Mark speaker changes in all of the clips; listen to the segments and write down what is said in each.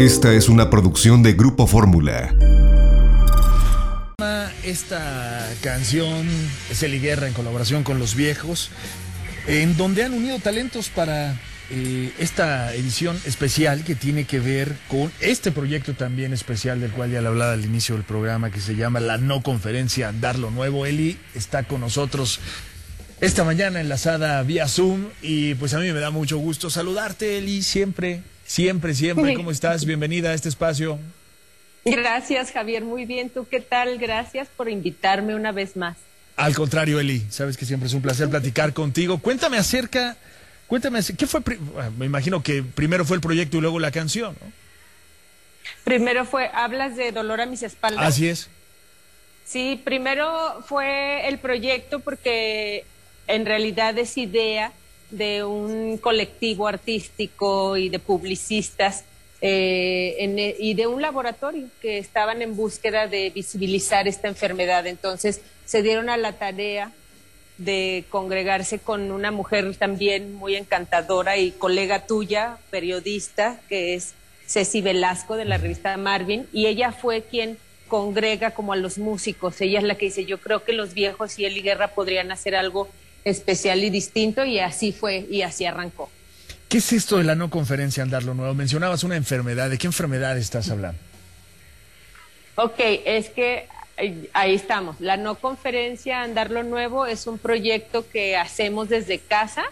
Speaker 1: Esta es una producción de Grupo Fórmula.
Speaker 2: Esta canción es Eli Guerra en colaboración con Los Viejos, en donde han unido talentos para eh, esta edición especial que tiene que ver con este proyecto también especial del cual ya le hablaba al inicio del programa que se llama la no conferencia Andar lo Nuevo. Eli está con nosotros esta mañana enlazada vía Zoom y pues a mí me da mucho gusto saludarte Eli, siempre, siempre, siempre. ¿Cómo estás? Bienvenida a este espacio.
Speaker 3: Gracias Javier, muy bien. ¿Tú qué tal? Gracias por invitarme una vez más.
Speaker 2: Al contrario, Eli, sabes que siempre es un placer platicar contigo. Cuéntame acerca Cuéntame, ¿qué fue? Ah, me imagino que primero fue el proyecto y luego la canción, ¿no?
Speaker 3: Primero fue, hablas de Dolor a mis espaldas.
Speaker 2: Así es.
Speaker 3: Sí, primero fue el proyecto porque en realidad es idea de un colectivo artístico y de publicistas eh, e, y de un laboratorio que estaban en búsqueda de visibilizar esta enfermedad. Entonces se dieron a la tarea de congregarse con una mujer también muy encantadora y colega tuya, periodista, que es Ceci Velasco de la revista Marvin, y ella fue quien congrega como a los músicos. Ella es la que dice, yo creo que los viejos y Eli Guerra podrían hacer algo especial y distinto, y así fue, y así arrancó.
Speaker 2: ¿Qué es esto de la no conferencia Andar lo Nuevo? Mencionabas una enfermedad, ¿de qué enfermedad estás hablando?
Speaker 3: Ok, es que ahí estamos. La no conferencia Andar lo Nuevo es un proyecto que hacemos desde casa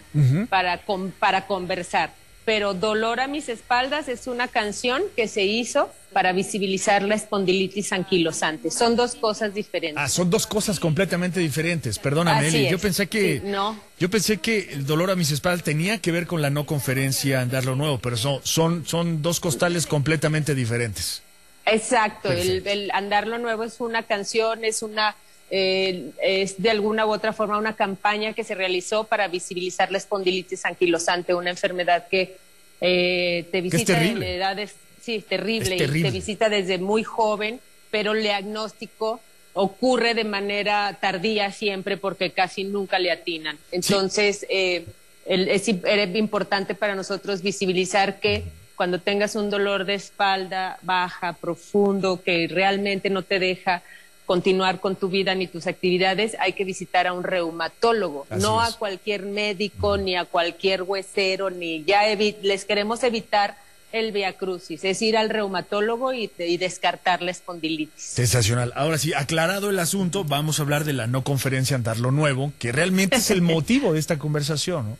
Speaker 3: para, para conversar. Pero Dolor a mis espaldas es una canción que se hizo para visibilizar la espondilitis anquilosante. Son dos cosas diferentes.
Speaker 2: Ah, son dos cosas completamente diferentes. Perdóname, Eli. Yo pensé que
Speaker 3: no.
Speaker 2: yo pensé que el dolor a mis espaldas tenía que ver con la no conferencia Andar lo Nuevo, pero son, son, son dos costales completamente diferentes.
Speaker 3: Exacto, el, Andar lo Nuevo es una canción, es una eh, es de alguna u otra forma una campaña que se realizó para visibilizar la espondilitis anquilosante, una enfermedad que eh, te visita en edades, sí, terrible, terrible, y te visita desde muy joven, pero el diagnóstico ocurre de manera tardía siempre porque casi nunca le atinan. Entonces, eh, es, es importante para nosotros visibilizar que cuando tengas un dolor de espalda baja, profundo, que realmente no te deja continuar con tu vida ni tus actividades, hay que visitar a un reumatólogo, no a cualquier médico, ni a cualquier huesero, ni ya les queremos evitar el viacrucis, es ir al reumatólogo y, y, descartar la espondilitis.
Speaker 2: Sensacional. Ahora sí, aclarado el asunto, vamos a hablar de la no conferencia Andar lo Nuevo, que realmente es el motivo de esta conversación. ¿no?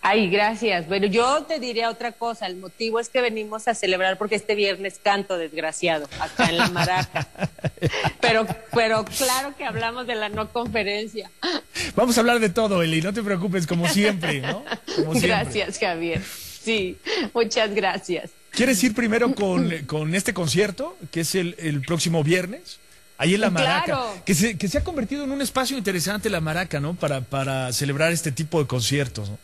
Speaker 3: Ay, gracias. Bueno, yo te diría otra cosa. El motivo es que venimos a celebrar porque este viernes canto, desgraciado, acá en la Maraca. Pero, pero claro que hablamos de la no conferencia.
Speaker 2: Vamos a hablar de todo, Eli. No te preocupes, como siempre, ¿no?
Speaker 3: Gracias, Javier. Sí, muchas gracias.
Speaker 2: ¿Quieres ir primero con, este concierto, que es el, próximo viernes? Ahí en la Maraca, que, se, que se ha convertido en un espacio interesante la Maraca, ¿no? Para, para celebrar este tipo de conciertos, ¿no?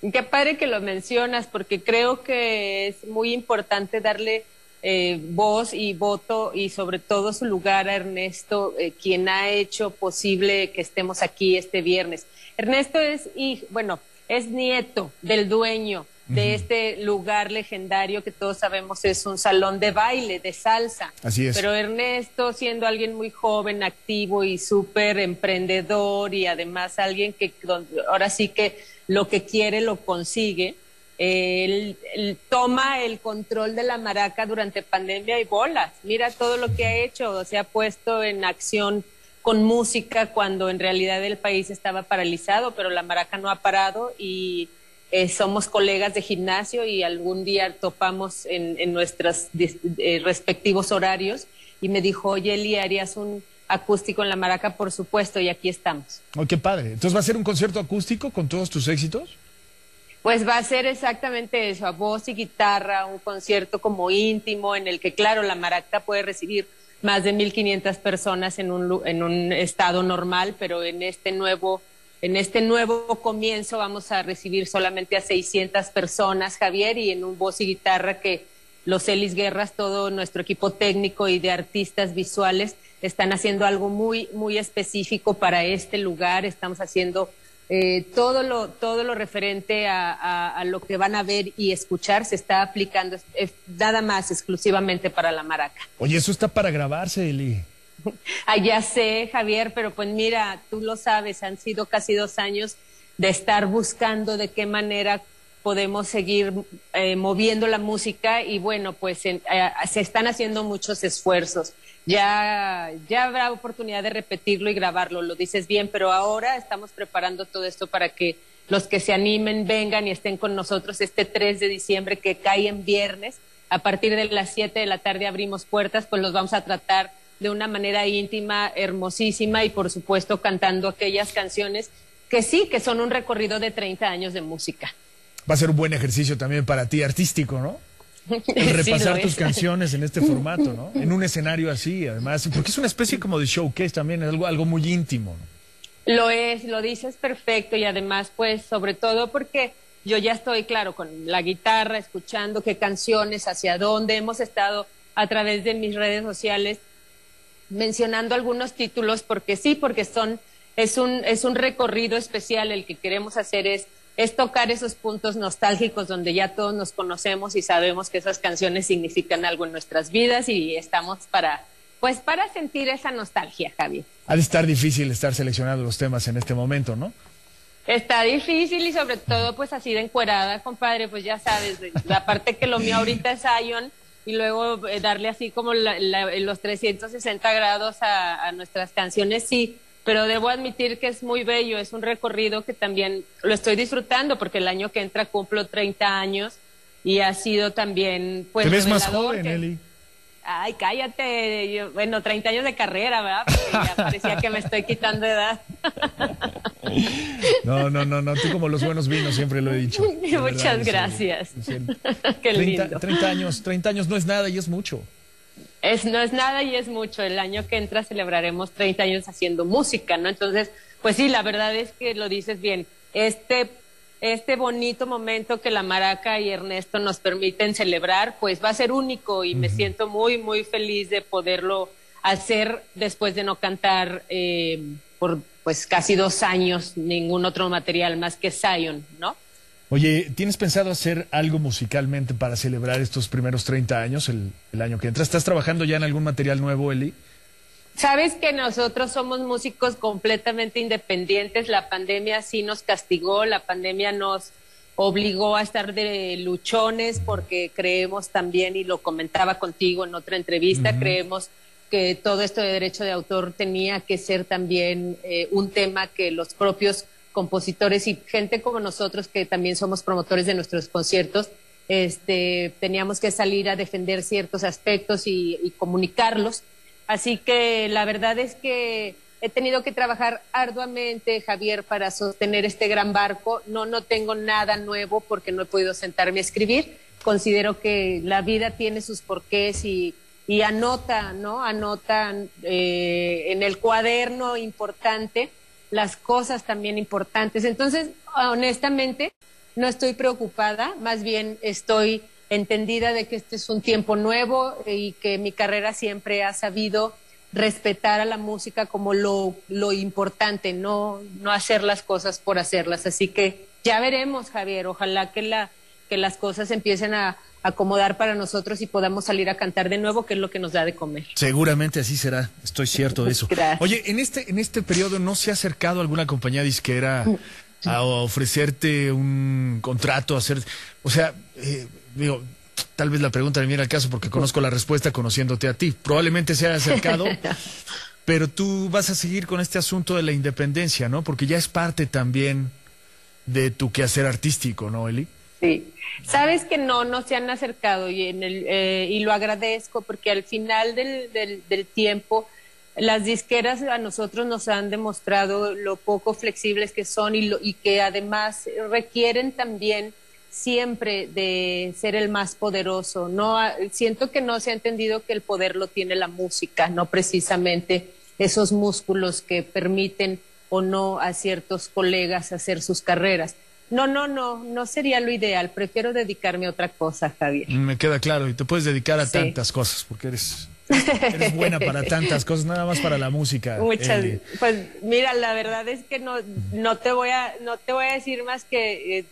Speaker 3: Qué padre que lo mencionas, porque creo que es muy importante darle eh, voz y voto y sobre todo su lugar a Ernesto, eh, quien ha hecho posible que estemos aquí este viernes. Ernesto es, bueno, es nieto del dueño de este lugar legendario que todos sabemos es un salón de baile, de salsa.
Speaker 2: Así es.
Speaker 3: Pero Ernesto, siendo alguien muy joven, activo y súper emprendedor y además alguien que ahora sí que lo que quiere lo consigue, él, toma el control de la maraca durante pandemia y bolas. Mira todo lo que ha hecho, se ha puesto en acción con música cuando en realidad el país estaba paralizado, pero la maraca no ha parado y eh, somos colegas de gimnasio y algún día topamos en, nuestros eh, respectivos horarios y me dijo, oye Eli, ¿harías un acústico en la maraca? Por supuesto, y aquí estamos.
Speaker 2: Oh, qué padre. Entonces, ¿va a ser un concierto acústico con todos tus éxitos?
Speaker 3: Pues va a ser exactamente eso, a voz y guitarra, un concierto como íntimo en el que, claro, la maraca puede recibir más de 1.500 personas en un, en un estado normal, pero en este nuevo en este nuevo comienzo vamos a recibir solamente a 600 personas, Javier, y en un voz y guitarra que los Elis Guerras, todo nuestro equipo técnico y de artistas visuales están haciendo algo muy, muy específico para este lugar. Estamos haciendo eh, todo, lo, todo lo referente a, lo que van a ver y escuchar se está aplicando nada más exclusivamente para la maraca.
Speaker 2: Oye, eso está para grabarse, Eli.
Speaker 3: ah, ya sé, Javier, pero pues mira, tú lo sabes, han sido casi dos años de estar buscando de qué manera podemos seguir eh, moviendo la música y bueno, pues eh, se están haciendo muchos esfuerzos. Ya, ya habrá oportunidad de repetirlo y grabarlo, lo dices bien, pero ahora estamos preparando todo esto para que los que se animen vengan y estén con nosotros este 3 de diciembre que cae en viernes. A partir de las 7 de la tarde abrimos puertas, pues los vamos a tratar de una manera íntima, hermosísima y por supuesto cantando aquellas canciones que sí, que son un recorrido de 30 años de música.
Speaker 2: Va a ser un buen ejercicio también para ti artístico, ¿no? repasar tus canciones en este formato, ¿no? En un escenario así, además, porque es una especie como de showcase también, es algo, algo muy íntimo.
Speaker 3: Lo es, lo dices perfecto y además, pues, sobre todo porque yo ya estoy, claro, con la guitarra, escuchando qué canciones, hacia dónde hemos estado a través de mis redes sociales mencionando algunos títulos porque sí, porque son es un es un recorrido especial el que queremos hacer es es tocar esos puntos nostálgicos donde ya todos nos conocemos y sabemos que esas canciones significan algo en nuestras vidas y estamos para pues para sentir esa nostalgia, Javi.
Speaker 2: Ha de estar difícil estar seleccionando los temas en este momento, ¿no?
Speaker 3: Está difícil y sobre todo pues así de encuerada, compadre, pues ya sabes, la parte que lo mío ahorita es Ion y luego eh, darle así como los 360 grados a, nuestras canciones, sí, pero debo admitir que es muy bello, es un recorrido que también lo estoy disfrutando porque el año que entra cumplo 30 años y ha sido también pues...
Speaker 2: Te ves más joven, Eli.
Speaker 3: Ay, cállate. bueno, 30 años de carrera, ¿verdad? Porque ya parecía que me estoy quitando edad.
Speaker 2: No, no, no, no. Tú como los buenos vinos, siempre lo he dicho.
Speaker 3: Muchas gracias.
Speaker 2: Qué 30, 30, años, 30 años no es nada y es mucho.
Speaker 3: Es, no es nada y es mucho. El año que entra celebraremos 30 años haciendo música, ¿no? Entonces, pues sí, la verdad es que lo dices bien. Este este bonito momento que la Maraca y Ernesto nos permiten celebrar, pues va a ser único y me siento muy, muy feliz de poderlo hacer después de no cantar eh, por pues casi dos años ningún otro material más que Zion, ¿no?
Speaker 2: Oye, ¿tienes pensado hacer algo musicalmente para celebrar estos primeros 30 años, el, el año que entra? ¿Estás trabajando ya en algún material nuevo, Eli?
Speaker 3: Sabes que nosotros somos músicos completamente independientes. La pandemia sí nos castigó, la pandemia nos obligó a estar de luchones porque creemos también, y lo comentaba contigo en otra entrevista, creemos que todo esto de derecho de autor tenía que ser también eh, un tema que los propios compositores y gente como nosotros que también somos promotores de nuestros conciertos, este, teníamos que salir a defender ciertos aspectos y comunicarlos Así que la verdad es que he tenido que trabajar arduamente, Javier, para sostener este gran barco. No, no tengo nada nuevo porque no he podido sentarme a escribir. Considero que la vida tiene sus porqués y, y anota, ¿no? Anota eh, en el cuaderno importante las cosas también importantes. Entonces, honestamente, no estoy preocupada, más bien estoy entendida de que este es un tiempo nuevo y que mi carrera siempre ha sabido respetar a la música como lo, lo importante, no, no hacer las cosas por hacerlas. Así que ya veremos, Javier, ojalá que, la, que las cosas empiecen a acomodar para nosotros y podamos salir a cantar de nuevo, que es lo que nos da de comer.
Speaker 2: Seguramente así será, estoy cierto de eso. Oye, en este, en este periodo no se ha acercado alguna compañía disquera a ofrecerte un contrato, a hacer, o sea, eh, digo, tal vez la pregunta me viene al caso porque conozco la respuesta conociéndote a ti. Probablemente se haya acercado, pero tú vas a seguir con este asunto de la independencia, ¿no? Porque ya es parte también de tu quehacer artístico, ¿no, Eli?
Speaker 3: Sí. Sabes que no, no se han acercado y, en el, eh, y lo agradezco porque al final del, del, del tiempo las disqueras a nosotros nos han demostrado lo poco flexibles que son y, lo, y que además requieren también siempre de ser el más poderoso. No siento que no se ha entendido que el poder lo tiene la música, no precisamente esos músculos que permiten o no a ciertos colegas hacer sus carreras. No, no, no, no sería lo ideal. Prefiero dedicarme a otra cosa, Javier.
Speaker 2: Me queda claro, y te puedes dedicar a tantas cosas porque eres Eres buena para tantas cosas, nada más para la música.
Speaker 3: Muchas. Pues mira, la verdad es que no, no te voy a, no te voy a decir más que eh,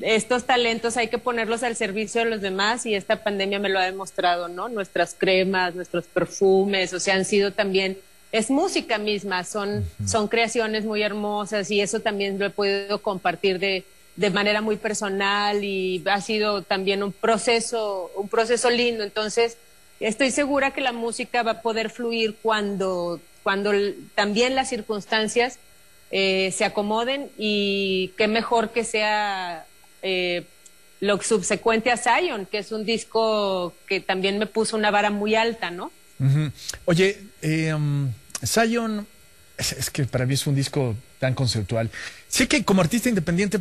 Speaker 3: estos talentos hay que ponerlos al servicio de los demás y esta pandemia me lo ha demostrado, ¿no? Nuestras cremas, nuestros perfumes, o sea, han sido también es música misma, son, son creaciones muy hermosas y eso también lo he podido compartir de, de manera muy personal y ha sido también un proceso, un proceso lindo. Entonces, estoy segura que la música va a poder fluir cuando, cuando también las circunstancias eh, se acomoden y qué mejor que sea eh, lo subsecuente a Zion, que es un disco que también me puso una vara muy alta, ¿no?
Speaker 2: Oye, eh, um, Zion, es, que para mí es un disco tan conceptual. Sé que como artista independiente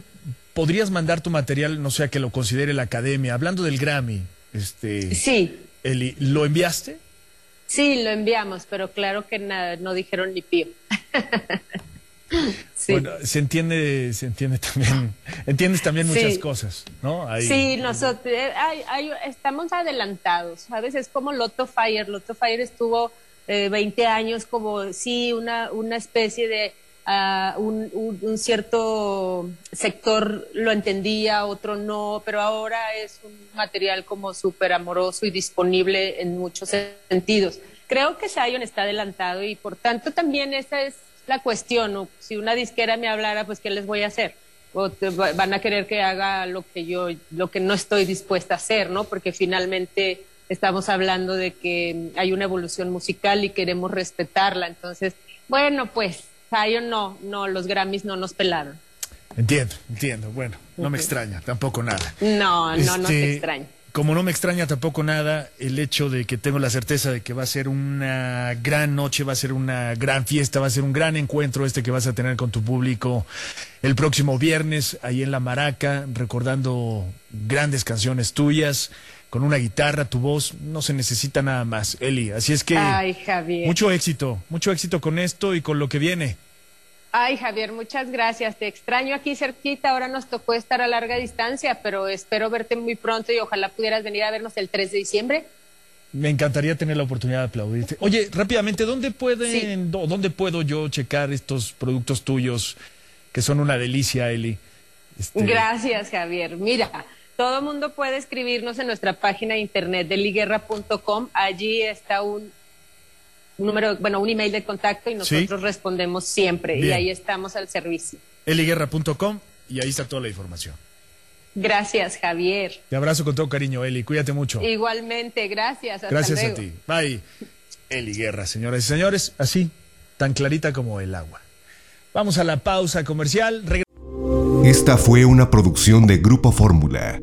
Speaker 2: podrías mandar tu material, no sé, a que lo considere la academia. Hablando del Grammy, este.
Speaker 3: Sí.
Speaker 2: Eli, ¿lo enviaste?
Speaker 3: Sí, lo enviamos, pero claro que nada, no dijeron ni pío.
Speaker 2: Bueno, se entiende, se entiende también, entiendes también muchas cosas, ¿no?
Speaker 3: Sí, nosotros eh, estamos adelantados, ¿sabes? Es como Lotto Fire. Lotto Fire estuvo eh, 20 años como, sí, una, una especie de, uh, un, un, cierto sector lo entendía, otro no, pero ahora es un material como súper amoroso y disponible en muchos sentidos. Creo que Zion está adelantado y por tanto también esa es la cuestión. Si una disquera me hablara, pues ¿qué les voy a hacer? O van a querer que haga lo que yo, lo que no estoy dispuesta a hacer, ¿no? Porque finalmente estamos hablando de que hay una evolución musical y queremos respetarla. Entonces, bueno, pues, Zion no, no, los Grammys no nos pelaron.
Speaker 2: Entiendo, entiendo. Bueno, no me extraña, tampoco nada.
Speaker 3: No, no, no te este, extraña.
Speaker 2: Como no me extraña tampoco nada el hecho de que tengo la certeza de que va a ser una gran noche, va a ser una gran fiesta, va a ser un gran encuentro este que vas a tener con tu público el próximo viernes ahí en La Maraca, recordando grandes canciones tuyas con una guitarra, tu voz, no se necesita nada más, Eli. Así es que mucho éxito, mucho éxito con esto y con lo que viene.
Speaker 3: Ay, Javier, muchas gracias. Te extraño aquí cerquita. Ahora nos tocó estar a larga distancia, pero espero verte muy pronto y ojalá pudieras venir a vernos el 3 de diciembre.
Speaker 2: Me encantaría tener la oportunidad de aplaudirte. Oye, rápidamente, ¿dónde pueden, dónde puedo yo checar estos productos tuyos que son una delicia, Eli?
Speaker 3: Este, gracias, Javier. Mira, todo mundo puede escribirnos en nuestra página de internet de liguerra.com. Allí está un, número, bueno, un email de contacto y nosotros respondemos siempre. Y ahí estamos al servicio.
Speaker 2: eliguerra.com y ahí está toda la información.
Speaker 3: Gracias, Javier.
Speaker 2: Te abrazo con todo cariño, Eli. Cuídate mucho.
Speaker 3: Igualmente, gracias.
Speaker 2: gracias a ti. Bye. Eli Guerra, señoras y señores, así, tan clarita como el agua. Vamos a la pausa comercial.
Speaker 1: Esta fue una producción de Grupo Fórmula.